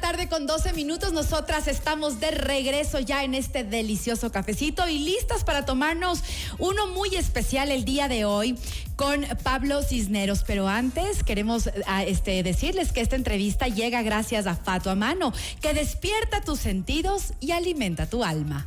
tarde con 12 minutos. Nosotras estamos de regreso ya en este delicioso cafecito y listas para tomarnos uno muy especial el día de hoy con Pablo Cisneros. Pero antes queremos este, decirles que esta entrevista llega gracias a Fato a Mano, que despierta tus sentidos y alimenta tu alma.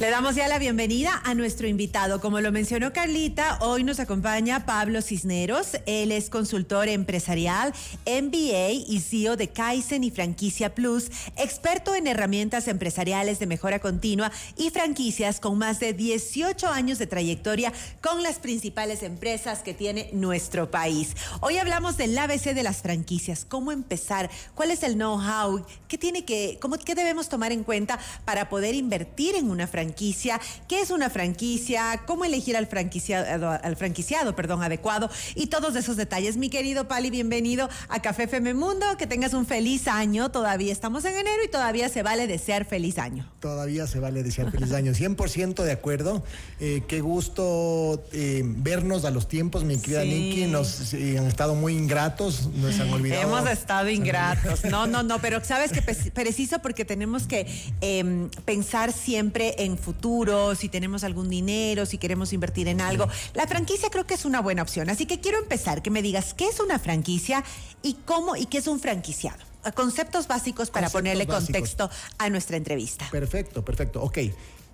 Le damos ya la bienvenida a nuestro invitado. Como lo mencionó Carlita, hoy nos acompaña Pablo Cisneros. Él es consultor empresarial, MBA y CEO de Kaizen y Franquicia Plus, experto en herramientas empresariales de mejora continua y franquicias con más de 18 años de trayectoria con las principales empresas que tiene nuestro país. Hoy hablamos del ABC de las franquicias, cómo empezar, cuál es el know-how, qué tiene que, cómo, qué debemos tomar en cuenta para poder invertir en una franquicia franquicia, qué es una franquicia, cómo elegir al franquiciado, al franquiciado, perdón, adecuado y todos esos detalles. Mi querido Pali, bienvenido a Café FM Mundo, que tengas un feliz año. Todavía estamos en enero y todavía se vale desear feliz año. Todavía se vale desear feliz año, 100% de acuerdo. Eh, qué gusto eh, vernos a los tiempos, mi querida Nikki. Nos eh, han estado muy ingratos, nos han olvidado. Hemos estado ingratos. No, no, no, pero sabes que preciso porque tenemos que em, pensar siempre en futuro, si tenemos algún dinero, si queremos invertir en algo. La franquicia creo que es una buena opción. Así que quiero empezar que me digas qué es una franquicia y cómo y qué es un franquiciado. Conceptos básicos para ponerle contexto a nuestra entrevista. Perfecto, perfecto. Ok.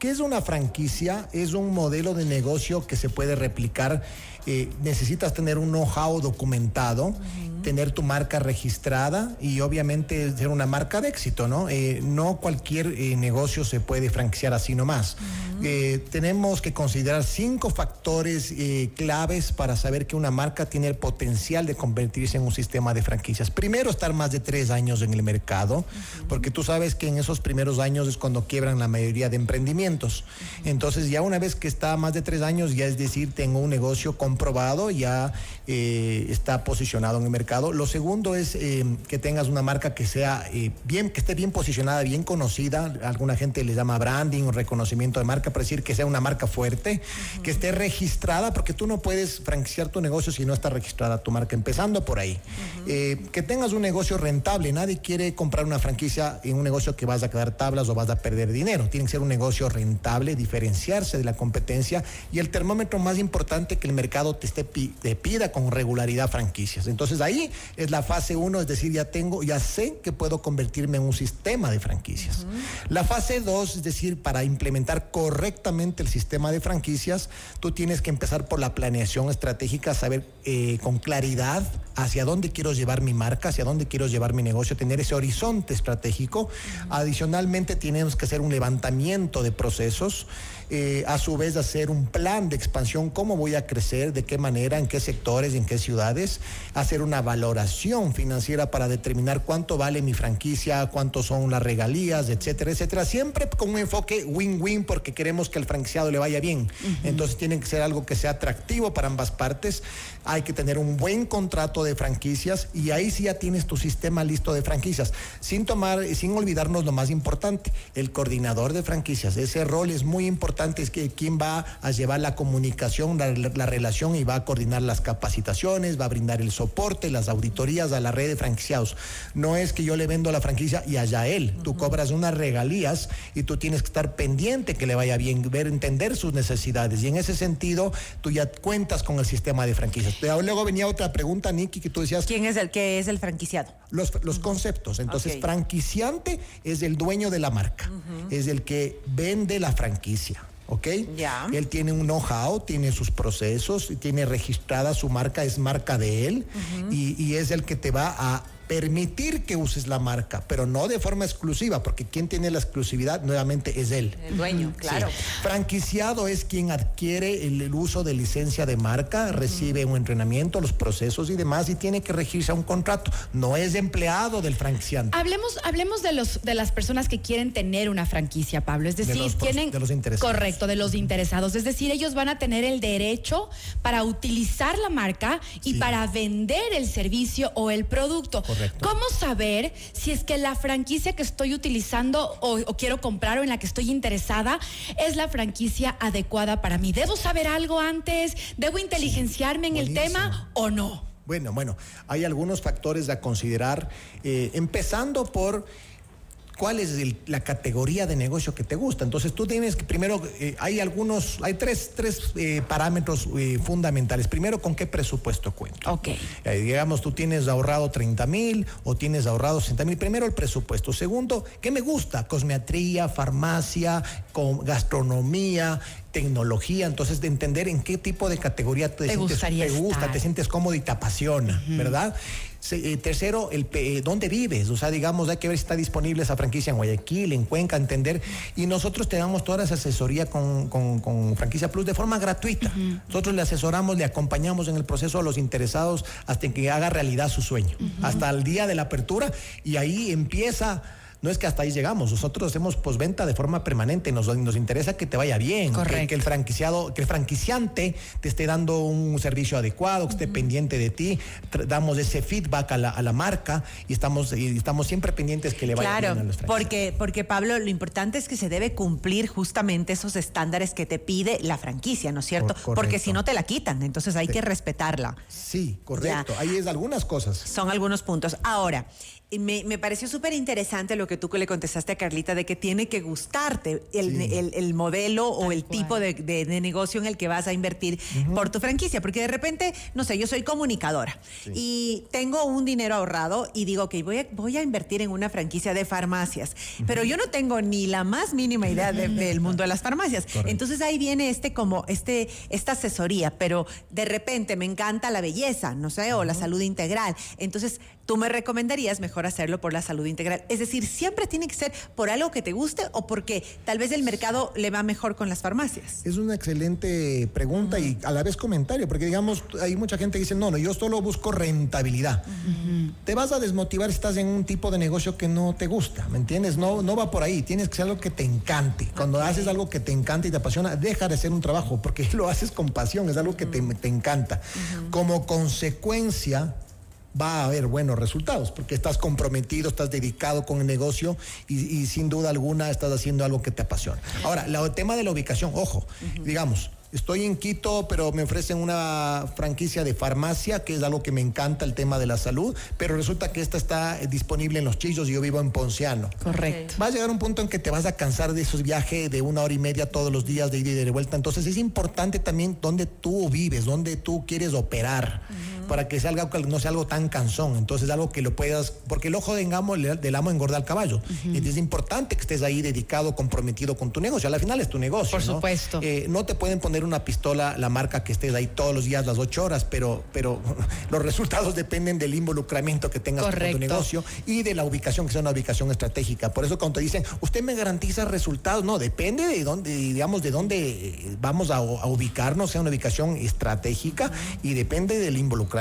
¿Qué es una franquicia? Es un modelo de negocio que se puede replicar. Eh, necesitas tener un know-how documentado tener tu marca registrada y obviamente ser una marca de éxito, ¿no? Eh, no cualquier eh, negocio se puede franquiciar así nomás. Eh, tenemos que considerar cinco factores claves para saber que una marca tiene el potencial de convertirse en un sistema de franquicias. Primero, estar más de tres años en el mercado, porque tú sabes que en esos primeros años es cuando quiebran la mayoría de emprendimientos. Entonces, ya una vez que está más de tres años, ya es decir, tengo un negocio comprobado, ya está posicionado en el mercado lo segundo es eh, que tengas una marca que sea eh, bien, que esté bien posicionada, bien conocida. Alguna gente le llama branding o reconocimiento de marca, para decir que sea una marca fuerte, que esté registrada, porque tú no puedes franquiciar tu negocio si no está registrada tu marca, empezando por ahí. Eh, que tengas un negocio rentable. Nadie quiere comprar una franquicia en un negocio que vas a quedar tablas o vas a perder dinero. Tiene que ser un negocio rentable, diferenciarse de la competencia y el termómetro más importante que el mercado te, esté, te pida con regularidad franquicias. Entonces ahí es la fase 1, es decir, ya tengo, ya sé que puedo convertirme en un sistema de franquicias. La fase 2, es decir, para implementar correctamente el sistema de franquicias, tú tienes que empezar por la planeación estratégica, saber eh, con claridad hacia dónde quiero llevar mi marca, hacia dónde quiero llevar mi negocio, tener ese horizonte estratégico. Adicionalmente, tenemos que hacer un levantamiento de procesos, eh, a su vez hacer un plan de expansión, cómo voy a crecer, de qué manera, en qué sectores, en qué ciudades, hacer una valoración financiera para determinar cuánto vale mi franquicia, cuánto son las regalías, etcétera, etcétera. Siempre con un enfoque win-win porque queremos que al franquiciado le vaya bien. Entonces tiene que ser algo que sea atractivo para ambas partes. Hay que tener un buen contrato de franquicias y ahí sí ya tienes tu sistema listo de franquicias. Sin tomar, sin olvidarnos lo más importante, el coordinador de franquicias. Ese rol es muy importante, es que quien va a llevar la comunicación, la, la relación y va a coordinar las capacitaciones, va a brindar el soporte, la auditorías a la red de franquiciados. No es que yo le vendo la franquicia y allá él. Tú cobras unas regalías y tú tienes que estar pendiente que le vaya bien, ver, entender sus necesidades. Y en ese sentido, tú ya cuentas con el sistema de franquicias. Luego venía otra pregunta, Nicky, que tú decías. ¿Quién es el que es el franquiciado? Los, conceptos. Entonces, franquiciante es el dueño de la marca, es el que vende la franquicia. ¿Ok? Ya. Él tiene un know-how, tiene sus procesos, tiene registrada su marca, es marca de él y, y es el que te va a permitir que uses la marca, pero no de forma exclusiva, porque quien tiene la exclusividad nuevamente es él. El dueño, claro. Franquiciado es quien adquiere el, uso de licencia de marca, recibe un entrenamiento, los procesos y demás, y tiene que regirse a un contrato. No es empleado del franquiciante. Hablemos, hablemos de los de las personas que quieren tener una franquicia, Pablo. Es decir, tienen. De los interesados. Correcto, de los interesados. Es decir, ellos van a tener el derecho para utilizar la marca y para vender el servicio o el producto. ¿Cómo saber si es que la franquicia que estoy utilizando o, quiero comprar o en la que estoy interesada es la franquicia adecuada para mí? ¿Debo saber algo antes? ¿Debo inteligenciarme en el tema o no? Bueno, bueno, hay algunos factores a considerar, eh, empezando por cuál es el- la categoría de negocio que te gusta. Entonces tú tienes que primero, eh, hay algunos, hay tres, tres eh, parámetros eh, fundamentales. Primero, ¿con qué presupuesto cuento? Ok. Eh, digamos, tú tienes ahorrado 30 mil o tienes ahorrado 60 mil. Primero, el presupuesto. Segundo, ¿qué me gusta? Cosmetría, farmacia, con gastronomía, tecnología. Entonces, de entender en qué tipo de categoría te, Te sientes, gustaría te gusta, estar. te sientes cómodo y te apasiona, ¿verdad? Se- eh, tercero, el, eh, ¿dónde vives? O sea, digamos, hay que ver si está disponible esa franquicia en Guayaquil, en Cuenca, entender. Y nosotros te damos toda esa asesoría con, con- con Franquicia Plus de forma gratuita. Nosotros le asesoramos, le acompañamos en el proceso a los interesados hasta que haga realidad su sueño. Hasta el día de la apertura y ahí empieza. No es que hasta ahí llegamos, nosotros hacemos posventa de forma permanente, nos, nos interesa que te vaya bien, que- Correcto. que el franquiciado, que el franquiciante te esté dando un servicio adecuado, que esté pendiente de ti, damos ese feedback a la, a la marca y estamos, y estamos siempre pendientes que le vaya Claro, bien a los porque, porque Pablo, lo importante es que se debe cumplir justamente esos estándares que te pide la franquicia, ¿no es cierto? Cor- Porque correcto. si no te la quitan, entonces hay que respetarla. Sí, correcto. Ahí es algunas cosas. Son algunos puntos. Ahora, me, me pareció súper interesante lo que tú le contestaste a Carlita de que tiene que gustarte el, Sí. el- el modelo o el cual. tipo de, de- de negocio en el que vas a invertir por tu franquicia. Porque de repente, no sé, yo soy comunicadora y tengo un dinero ahorrado y digo, ok, voy a, voy a invertir en una franquicia de farmacias. Pero yo no tengo ni la más mínima idea de- del mundo de las farmacias. Entonces ahí viene este como este esta asesoría, pero de repente me encanta la belleza, no sé, o la salud integral. Entonces, tú me recomendarías mejor hacerlo por la salud integral. Es decir, siempre tiene que ser por algo que te guste o porque tal vez el mercado le va mejor con las farmacias. Es una excelente pregunta y a la vez comentario, porque digamos, hay mucha gente que dice, no, no, yo solo busco rentabilidad. Te vas a desmotivar si estás en un tipo de negocio que no te gusta, ¿me entiendes? No, no va por ahí, tienes que ser algo que te encante. Cuando haces algo que te encanta y te apasiona, deja de ser un trabajo, porque lo haces con pasión, es algo que te, te encanta. Como consecuencia, va a haber buenos resultados, porque estás comprometido, estás dedicado con el negocio y, y sin duda alguna estás haciendo algo que te apasiona. Ahora, la- el tema de la ubicación, ojo, digamos, estoy en Quito, pero me ofrecen una franquicia de farmacia, que es algo que me encanta, el tema de la salud, pero resulta que esta está eh, disponible en Los Chillos y yo vivo en Ponciano. Correcto. Va a llegar un punto en que te vas a cansar de esos viajes de una hora y media todos los días de ida y de vuelta. Entonces es importante también dónde tú vives, dónde tú quieres operar, para que sea algo que no sea algo tan cansón. Entonces algo que lo puedas, porque el ojo del amo, del amo engorda al caballo. Entonces es importante que estés ahí dedicado, comprometido con tu negocio. Al final es tu negocio. Por ¿no? supuesto. Eh, no te pueden poner una pistola la marca que estés ahí todos los días las ocho horas, pero, pero los resultados dependen del involucramiento que tengas con tu negocio y de la ubicación, que sea una ubicación estratégica. Por eso cuando te dicen, usted me garantiza resultados, no, depende de dónde, digamos, de dónde eh, vamos a, a ubicarnos, sea una ubicación estratégica y depende del involucramiento.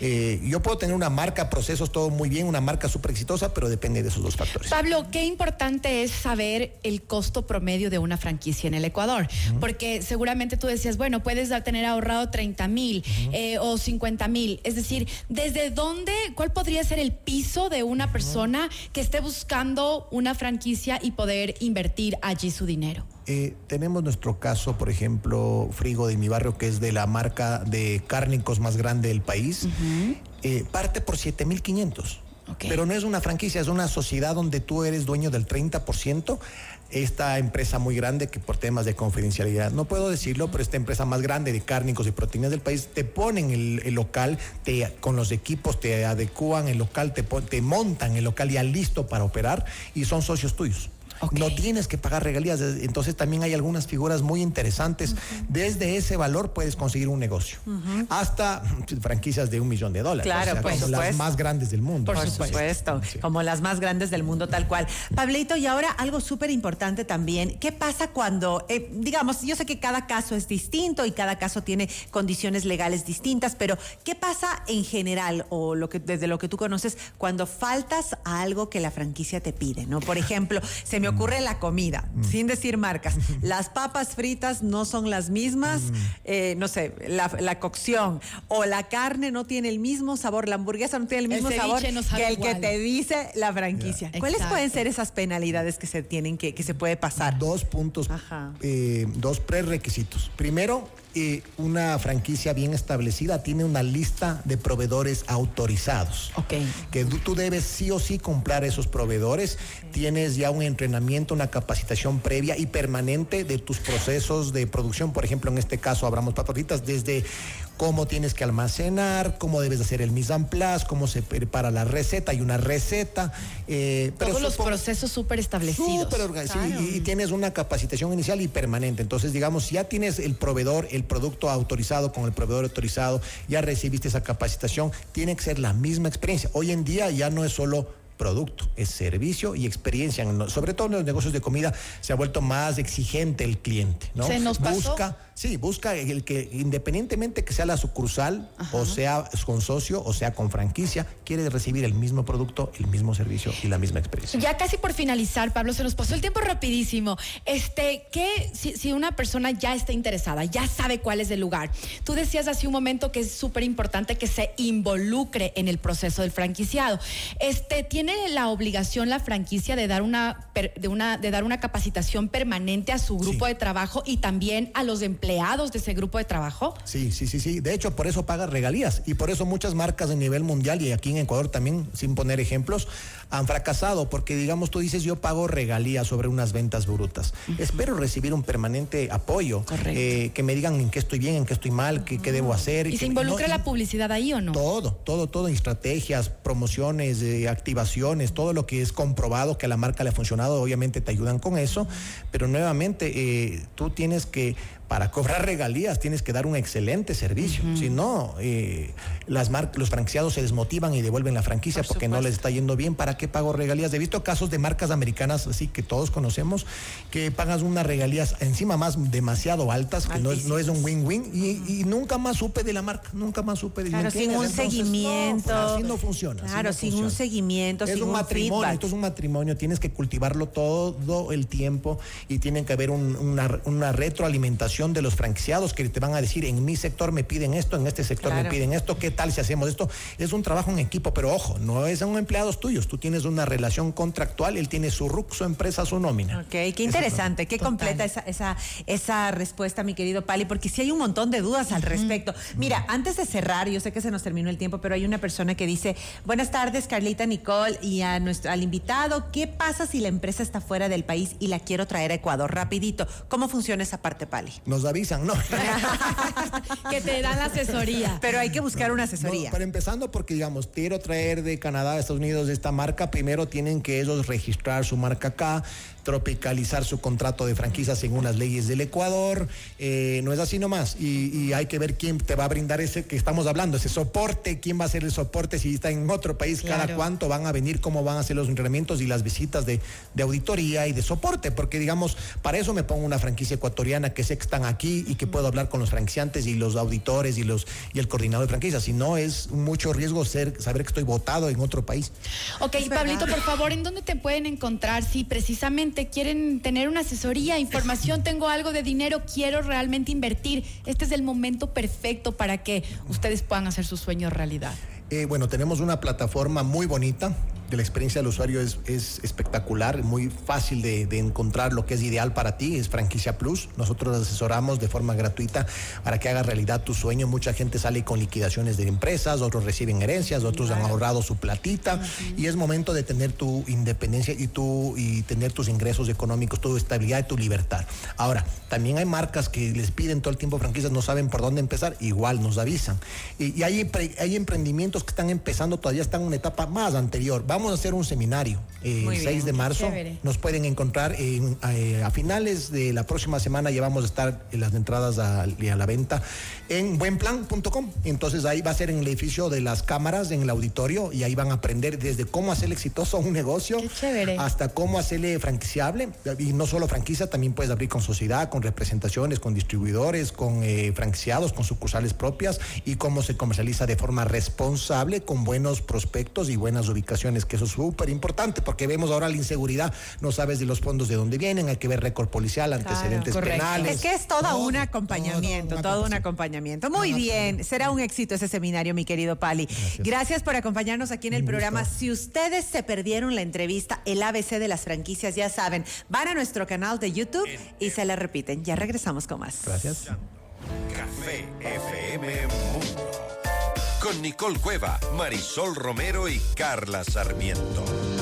Eh, yo puedo tener una marca, procesos, todo muy bien, una marca súper exitosa, pero depende de esos dos factores. Pablo, qué importante es saber el costo promedio de una franquicia en el Ecuador, porque seguramente tú decías, bueno, puedes tener ahorrado 30 mil eh, o 50 mil, es decir, ¿desde dónde, cuál podría ser el piso de una persona que esté buscando una franquicia y poder invertir allí su dinero? Eh, tenemos nuestro caso, por ejemplo, Frigo de mi barrio, que es de la marca de cárnicos más grande del país, eh, parte por 7.500. Ok. Pero no es una franquicia, es una sociedad donde tú eres dueño del 30%. Esta empresa muy grande que por temas de confidencialidad, no puedo decirlo, pero esta empresa más grande de cárnicos y proteínas del país, te ponen el, el local, te, con los equipos te adecúan el local, te, te montan el local ya listo para operar y son socios tuyos. No tienes que pagar regalías. Entonces también hay algunas figuras muy interesantes. Desde ese valor puedes conseguir un negocio. Hasta franquicias de un millón de dólares. Claro, O sea, por como las más grandes del mundo. Por supuesto, Sí. como las más grandes del mundo tal cual. Pablito, y ahora algo súper importante también, ¿qué pasa cuando, eh, digamos, yo sé que cada caso es distinto y cada caso tiene condiciones legales distintas, pero ¿qué pasa en general o lo que, desde lo que tú conoces cuando faltas a algo que la franquicia te pide? ¿no? Por ejemplo, se me ocurre la comida, sin decir marcas, las papas fritas no son las mismas, eh, no sé, la, la cocción o la carne no tiene el mismo sabor, la hamburguesa no tiene el mismo sabor no que el igual. que te dice la franquicia. ¿Cuáles Exacto. pueden ser esas penalidades que se tienen que, que se puede pasar? Dos puntos, Ajá. eh, dos prerequisitos. Primero, eh, una franquicia bien establecida tiene una lista de proveedores autorizados. Ok. Que tú, debes sí o sí comprar esos proveedores. Tienes ya un entrenamiento, una capacitación previa y permanente de tus procesos de producción. Por ejemplo, en este caso, abramos papaditas desde cómo tienes que almacenar, cómo debes hacer el mise en place, cómo se prepara la receta, hay una receta. eh, Todos los procesos súper establecidos. Súper organizados. y, y, tienes una capacitación inicial y permanente. Entonces, digamos, ya tienes el proveedor, el producto autorizado con el proveedor autorizado, ya recibiste esa capacitación, tiene que ser la misma experiencia. Hoy en día ya no es solo producto, es servicio y experiencia. Sobre todo en los negocios de comida se ha vuelto más exigente el cliente, ¿no? Se nos pasó. Busca, sí, busca el que independientemente que sea la sucursal Ajá. o sea con socio o sea con franquicia, quiere recibir el mismo producto, el mismo servicio y la misma experiencia. Ya casi por finalizar, Pablo, se nos pasó el tiempo rapidísimo. Este, ¿qué si, si una persona ya está interesada, ya sabe cuál es el lugar? Tú decías hace un momento que es súper importante que se involucre en el proceso del franquiciado. Este, tiene ¿Tiene la obligación la franquicia de dar una, de una, de dar una capacitación permanente a su grupo sí. de trabajo y también a los empleados de ese grupo de trabajo? Sí, sí, sí, sí. De hecho, por eso paga regalías y por eso muchas marcas a nivel mundial y aquí en Ecuador también, sin poner ejemplos, han fracasado porque, digamos, tú dices, yo pago regalías sobre unas ventas brutas. Uh -huh. Espero recibir un permanente apoyo, eh, que me digan en qué estoy bien, en qué estoy mal, qué, qué, debo hacer. ¿Y que, se involucra no, la publicidad ahí o no? Todo, todo, todo, estrategias, promociones, eh, activaciones todo lo que es comprobado que a la marca le ha funcionado, obviamente te ayudan con eso, pero nuevamente eh, tú tienes que para cobrar regalías tienes que dar un excelente servicio. Uh -huh. Si no, eh, las los franquiciados se desmotivan y devuelven la franquicia Por porque supuesto. no les está yendo bien. ¿Para qué pago regalías? He visto casos de marcas americanas, así que todos conocemos, que pagas unas regalías encima más demasiado altas, que no es, no es, un win-win, y, y, nunca más supe de la marca, nunca más supe de Claro, sin un Entonces, seguimiento. No, así no funciona. Claro, no sin funciona. un seguimiento, es sin un, un matrimonio, esto es un matrimonio, tienes que cultivarlo todo el tiempo y tiene que haber un, una, una retroalimentación de los franquiciados que te van a decir, en mi sector me piden esto, en este sector Claro. me piden esto, ¿qué tal si hacemos esto? Es un trabajo en equipo, pero ojo, no es un empleados tuyos, tú tienes una relación contractual, él tiene su RUC, su empresa, su nómina. Ok, qué interesante, qué Total. completa esa, esa, esa respuesta, mi querido Pali, porque sí hay un montón de dudas al respecto. Mira, antes de cerrar, yo sé que se nos terminó el tiempo, pero hay una persona que dice, buenas tardes, Carlita Nicole, y a nuestro, al invitado, ¿qué pasa si la empresa está fuera del país y la quiero traer a Ecuador? Rapidito, ¿cómo funciona esa parte, Pali? Nos avisan, ¿no? que te dan la asesoría. Pero hay que buscar una asesoría. No, pero empezando porque, digamos, quiero traer de Canadá a Estados Unidos esta marca, primero tienen que ellos registrar su marca acá, tropicalizar su contrato de franquicias según las leyes del Ecuador. Eh, no es así nomás. Y, y, hay que ver quién te va a brindar ese que estamos hablando, ese soporte, quién va a hacer el soporte si está en otro país, claro. cada cuánto van a venir, cómo van a hacer los entrenamientos y las visitas de, de, auditoría y de soporte. Porque, digamos, para eso me pongo una franquicia ecuatoriana que sé que están aquí y que puedo hablar con los franquiciantes y los auditores y los y el coordinador de franquicias. Si no, es mucho riesgo ser, saber que estoy votado en otro país. Ok, Pablito, por favor, ¿en dónde te pueden encontrar si precisamente quieren tener una asesoría, información, tengo algo de dinero, quiero realmente invertir? Este es el momento perfecto para que ustedes puedan hacer sus sueños realidad. Eh, bueno, tenemos una plataforma muy bonita. La experiencia del usuario es, es espectacular, muy fácil de, de, encontrar lo que es ideal para ti, es Franquicia Plus. Nosotros asesoramos de forma gratuita para que haga realidad tu sueño. Mucha gente sale con liquidaciones de empresas, otros reciben herencias, otros claro. han ahorrado su platita uh -huh. y es momento de tener tu independencia y, tu, y tener tus ingresos económicos, tu estabilidad y tu libertad. Ahora, también hay marcas que les piden todo el tiempo franquicias, no saben por dónde empezar, igual nos avisan. Y, y hay, hay emprendimientos que están empezando, todavía están en una etapa más anterior. Vamos a hacer un seminario eh, el 6 de marzo. Nos pueden encontrar en, eh, a finales de la próxima semana. Ya vamos a estar en las entradas a, a la venta en buenplan.com. Entonces ahí va a ser en el edificio de las cámaras, en el auditorio, y ahí van a aprender desde cómo hacerle exitoso un negocio hasta cómo hacerle franquiciable. Y no solo franquicia, también puedes abrir con sociedad, con representaciones, con distribuidores, con eh, franquiciados, con sucursales propias y cómo se comercializa de forma responsable, con buenos prospectos y buenas ubicaciones, que eso es súper importante, porque vemos ahora la inseguridad, no sabes de los fondos de dónde vienen, hay que ver récord policial, antecedentes claro, penales. Es que es todo, todo un acompañamiento, todo, todo un acompañamiento. Muy no, bien, no, será un éxito ese seminario, mi querido Pali. Gracias, Gracias por acompañarnos aquí en el programa. Gusto. Si ustedes se perdieron la entrevista, el ABC de las franquicias, ya saben, van a nuestro canal de YouTube y se la repiten. Ya regresamos con más. Gracias. Café FM Mundo. Con Nicole Cueva, Marisol Romero y Carla Sarmiento.